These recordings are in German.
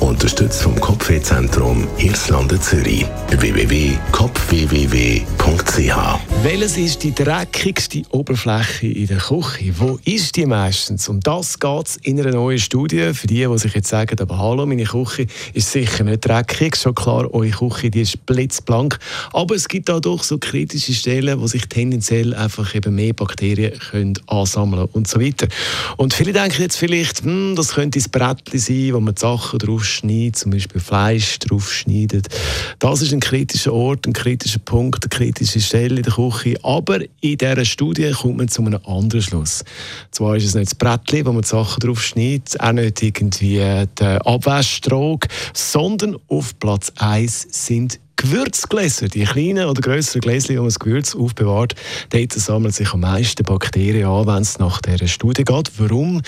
Unterstützt vom Kopfwehzentrum Irlande Zürich. www.kopfwww.ch Welches ist die dreckigste Oberfläche in der Küche? Wo ist die meistens? Um das geht es in einer neuen Studie. Für die, die sich jetzt sagen, aber hallo, meine Küche ist sicher nicht dreckig. Schon klar, eure Küche die ist blitzblank. Aber es gibt auch so kritische Stellen, wo sich tendenziell einfach eben mehr Bakterien können ansammeln und so weiter. Und viele denken jetzt vielleicht, hm, das könnte das Brettchen sein, wo man die Sachen draufschneidet, zum Beispiel Fleisch draufschneidet. Das ist ein kritischer Ort, ein kritischer Punkt, eine kritische Stelle in der Küche. Aber in dieser Studie kommt man zu einem anderen Schluss. Zwar ist es nicht das Brettchen, wo man die Sachen draufschneidet, auch nicht irgendwie der Abwaschstrog, sondern auf Platz 1 sind Gewürzgläser, die kleinen oder größeren Gläser, wo man das Gewürz aufbewahrt, dort sammeln sich am meisten Bakterien an, wenn es nach dieser Studie geht. Warum?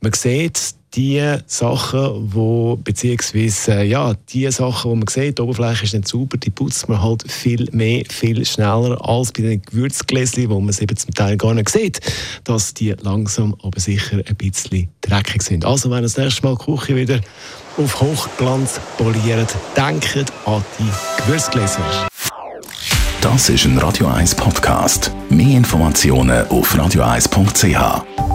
Man sieht, die Sachen, wo, beziehungsweise, ja, die Sachen, wo man sieht, die Oberfläche ist nicht sauber, die putzt man halt viel mehr, viel schneller als bei den Gewürzgläschen, wo man es eben zum Teil gar nicht sieht, dass die langsam aber sicher ein bisschen dreckig sind. Also, wenn das nächste Mal die Küche wieder auf Hochglanz poliert, denkt an die Gewürzgläser. Das ist ein Radio 1 Podcast. Mehr Informationen auf radio1.ch.